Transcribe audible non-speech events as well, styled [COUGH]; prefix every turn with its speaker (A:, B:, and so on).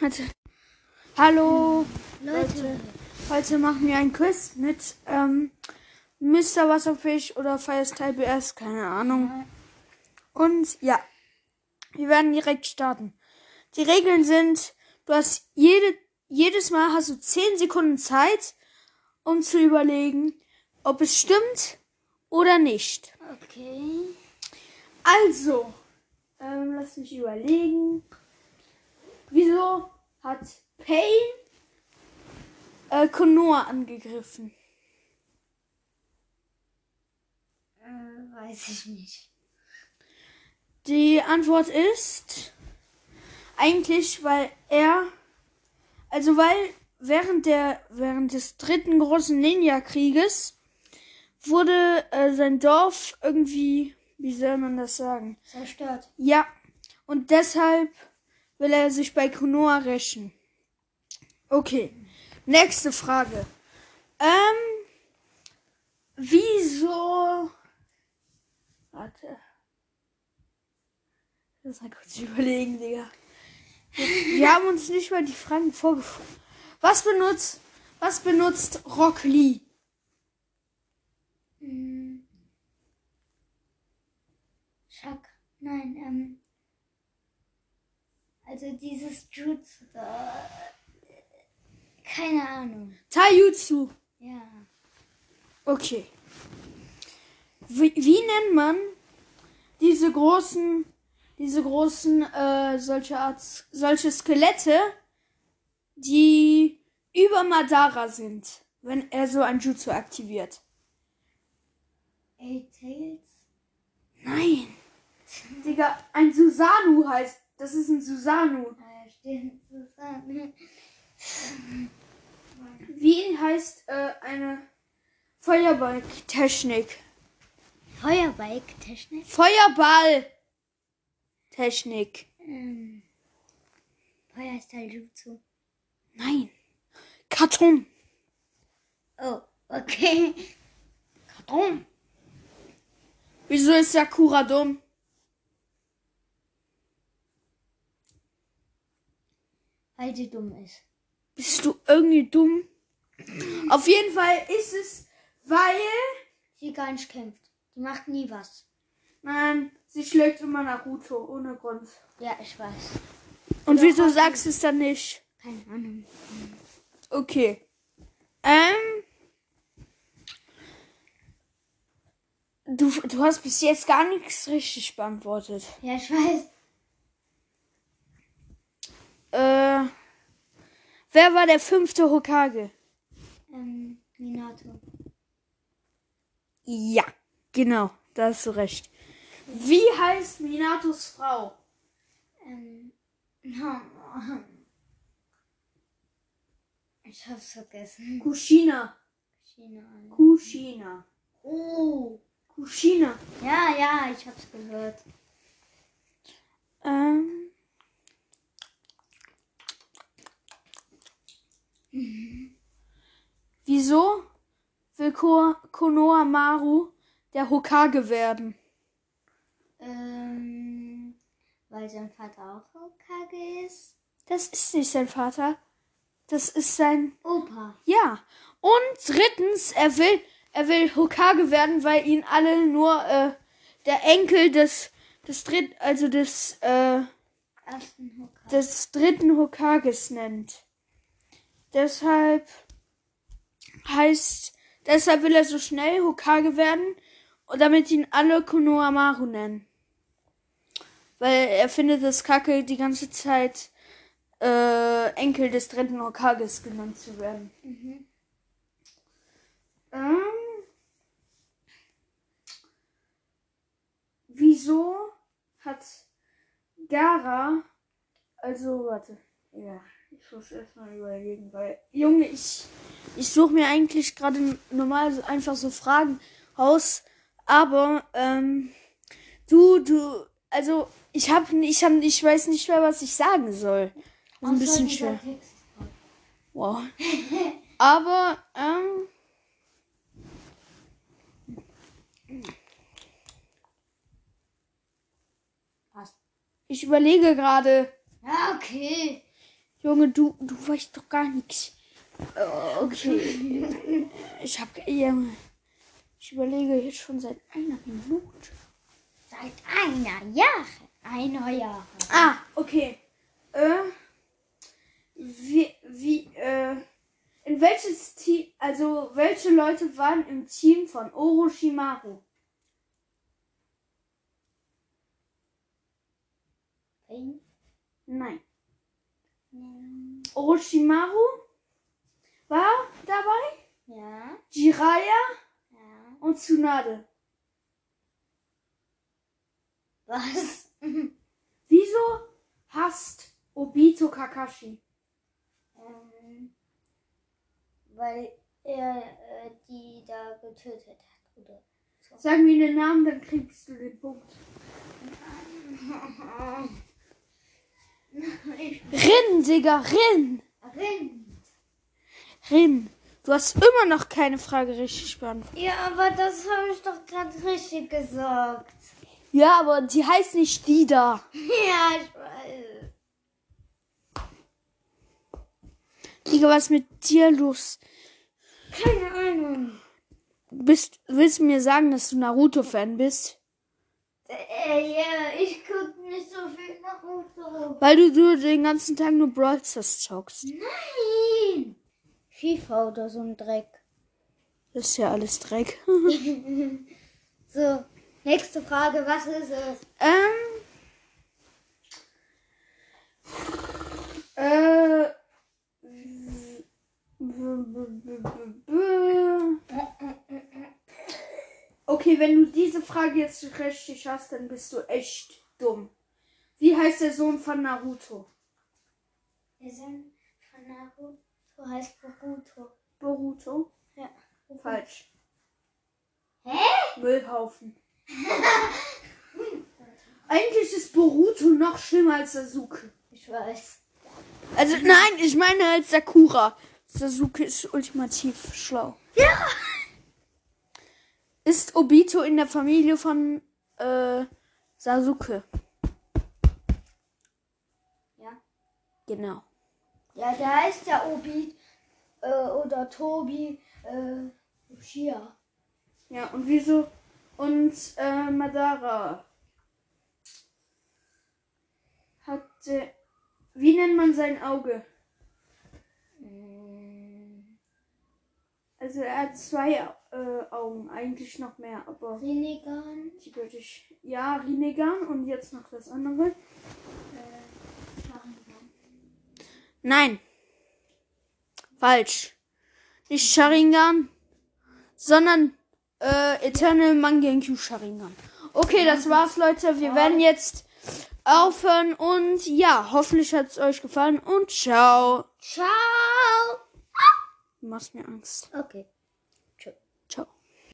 A: Warte. Hallo.
B: Leute.
A: Heute machen wir ein Quiz mit ähm, Mr. Wasserfisch oder Firestyle BS, keine Ahnung. Und ja, wir werden direkt starten. Die Regeln sind, du hast jede, jedes Mal hast du 10 Sekunden Zeit, um zu überlegen, ob es stimmt oder nicht.
B: Okay.
A: Also, ähm, lass mich überlegen. Wieso hat Payne äh, Konoha angegriffen?
B: Äh, weiß ich nicht.
A: Die Antwort ist eigentlich, weil er, also weil während der, während des dritten großen Ninja-Krieges wurde äh, sein Dorf irgendwie, wie soll man das sagen?
B: Zerstört.
A: Ja, und deshalb will er sich bei Konoha rächen. Okay, nächste Frage. Ähm, wieso? Warte. Lass mal kurz überlegen, Digga. Wir, haben uns nicht mal die Fragen vorgefunden. Was benutzt, was benutzt Rock Lee?
B: Hm. Schack. Nein, ähm. Also dieses Jutsu da. Keine Ahnung.
A: Taijutsu.
B: Ja.
A: Okay. Wie, wie nennt man diese großen, diese großen, äh, solche Art, solche Skelette, die über Madara sind, wenn er so ein Jutsu aktiviert?
B: Eight Tails?
A: Nein. Digga, ein Susanu heißt, das ist ein Susanu.
B: Ah, stimmt. Susanne.
A: Wie heißt äh, eine Feuerball-Technik?
B: Feuerbike-Technik?
A: Feuerball-Technik.
B: Ähm. Feuerstyle Jutsu.
A: Nein. Karton.
B: Oh, okay. Karton.
A: Wieso ist Sakura dumm?
B: Weil sie dumm ist.
A: Bist du irgendwie dumm? Auf jeden Fall ist es, weil.
B: Sie gar nicht kämpft. Die macht nie was.
A: Nein, sie schlägt immer Naruto ohne Grund.
B: Ja, ich weiß.
A: Und wieso sagst du es dann nicht?
B: Keine Ahnung.
A: Okay. Ähm. Du, du hast bis jetzt gar nichts richtig beantwortet.
B: Ja, ich weiß.
A: Wer war der fünfte Hokage?
B: Ähm, Minato.
A: Ja, genau, da hast du recht. Wie heißt Minatos Frau?
B: Ähm, ich hab's vergessen.
A: Kushina.
B: China.
A: Kushina.
B: Oh.
A: Kushina.
B: Ja, ja, ich hab's gehört.
A: Ähm. Wieso will Ko Konoha Maru der Hokage werden?
B: Ähm, weil sein Vater auch Hokage ist.
A: Das ist nicht sein Vater. Das ist sein.
B: Opa.
A: Ja. Und drittens, er will, er will Hokage werden, weil ihn alle nur äh, der Enkel des, des dritt, also des, äh, des dritten Hokages nennt. Deshalb heißt, deshalb will er so schnell Hokage werden, und damit ihn alle Konohamaru nennen. Weil er findet es kacke, die ganze Zeit äh, Enkel des dritten Hokages genannt zu werden.
B: Mhm.
A: Ähm, wieso hat Gara, also warte, ja, ich muss erstmal überlegen, weil, Junge, ich, ich suche mir eigentlich gerade normal einfach so Fragen aus, aber, ähm, du, du, also, ich hab, ich hab, ich weiß nicht mehr, was ich sagen soll. Das ist ein bisschen schwer. Wow. [LAUGHS] Aber, ähm. Ich überlege gerade.
B: Ja, okay.
A: Junge, du, du weißt doch gar nichts. Äh, Okay. [LAUGHS] Ich hab. Ich überlege jetzt schon seit einer Minute.
B: Seit einer Jahr. Einer Jahr.
A: Ah, okay. Äh, wie, wie, äh, in welches Team, also welche Leute waren im Team von Orochimaru? Nein.
B: Hm,
A: Orochimaru war dabei,
B: Ja.
A: Jiraiya
B: Ja.
A: und Tsunade.
B: Was? [LAUGHS]
A: Wieso hasst Obito Kakashi?
B: ähm, weil er äh, die da getötet hat, oder?
A: Sag mir den Namen, dann kriegst du den Punkt. [LAUGHS] Rin, Digga, Rin.
B: Rind.
A: Rin. Du hast immer noch keine Frage richtig beantwortet.
B: Ja, aber das habe ich doch gerade richtig gesagt.
A: Ja, aber die heißt nicht Dida. [LAUGHS]
B: Ja, ich weiß.
A: Digga, was ist mit dir los?
B: Keine Ahnung.
A: Bist, willst du mir sagen, dass du Naruto-Fan bist?
B: Äh, ja, ich gucke nicht so viel Naruto.
A: Weil du, du den ganzen Tag nur Brawl Stars zockst.
B: Nein. FIFA oder so ein Dreck.
A: Das [LAUGHS] ist ja alles Dreck. [LAUGHS]
B: So, nächste Frage, was ist es?
A: ähm. Äh. Okay, wenn du diese Frage jetzt richtig hast, dann bist du echt dumm. Wie heißt der Sohn von Naruto?
B: Der Sohn von Naruto heißt Boruto.
A: Boruto?
B: Ja.
A: Falsch.
B: Hä?
A: Müllhaufen. [LAUGHS] Eigentlich ist Boruto noch schlimmer als Sasuke.
B: Ich weiß.
A: Also nein, ich meine als Sakura. Sasuke ist ultimativ schlau.
B: Ja.
A: Ist Obito in der Familie von äh, Sasuke?
B: Ja.
A: Genau.
B: Ja, der heißt ja Obi äh, oder Tobi äh, Uchiha.
A: Ja, und wieso? Und äh, Madara hatte. Wie nennt man sein Auge?
B: Mm,
A: Also er hat zwei äh, Augen, eigentlich noch mehr, aber
B: Rinnegan.
A: die würde ich. Ja, Rinnegan und jetzt noch das andere.
B: Äh.
A: Nein. Falsch. Nicht Sharingan, sondern äh, Eternal Mangenkyu Sharingan. Okay, das war's, Leute. Wir werden jetzt aufhören und ja, hoffentlich hat's euch gefallen und ciao.
B: Ciao.
A: Du machst mir Angst.
B: Okay.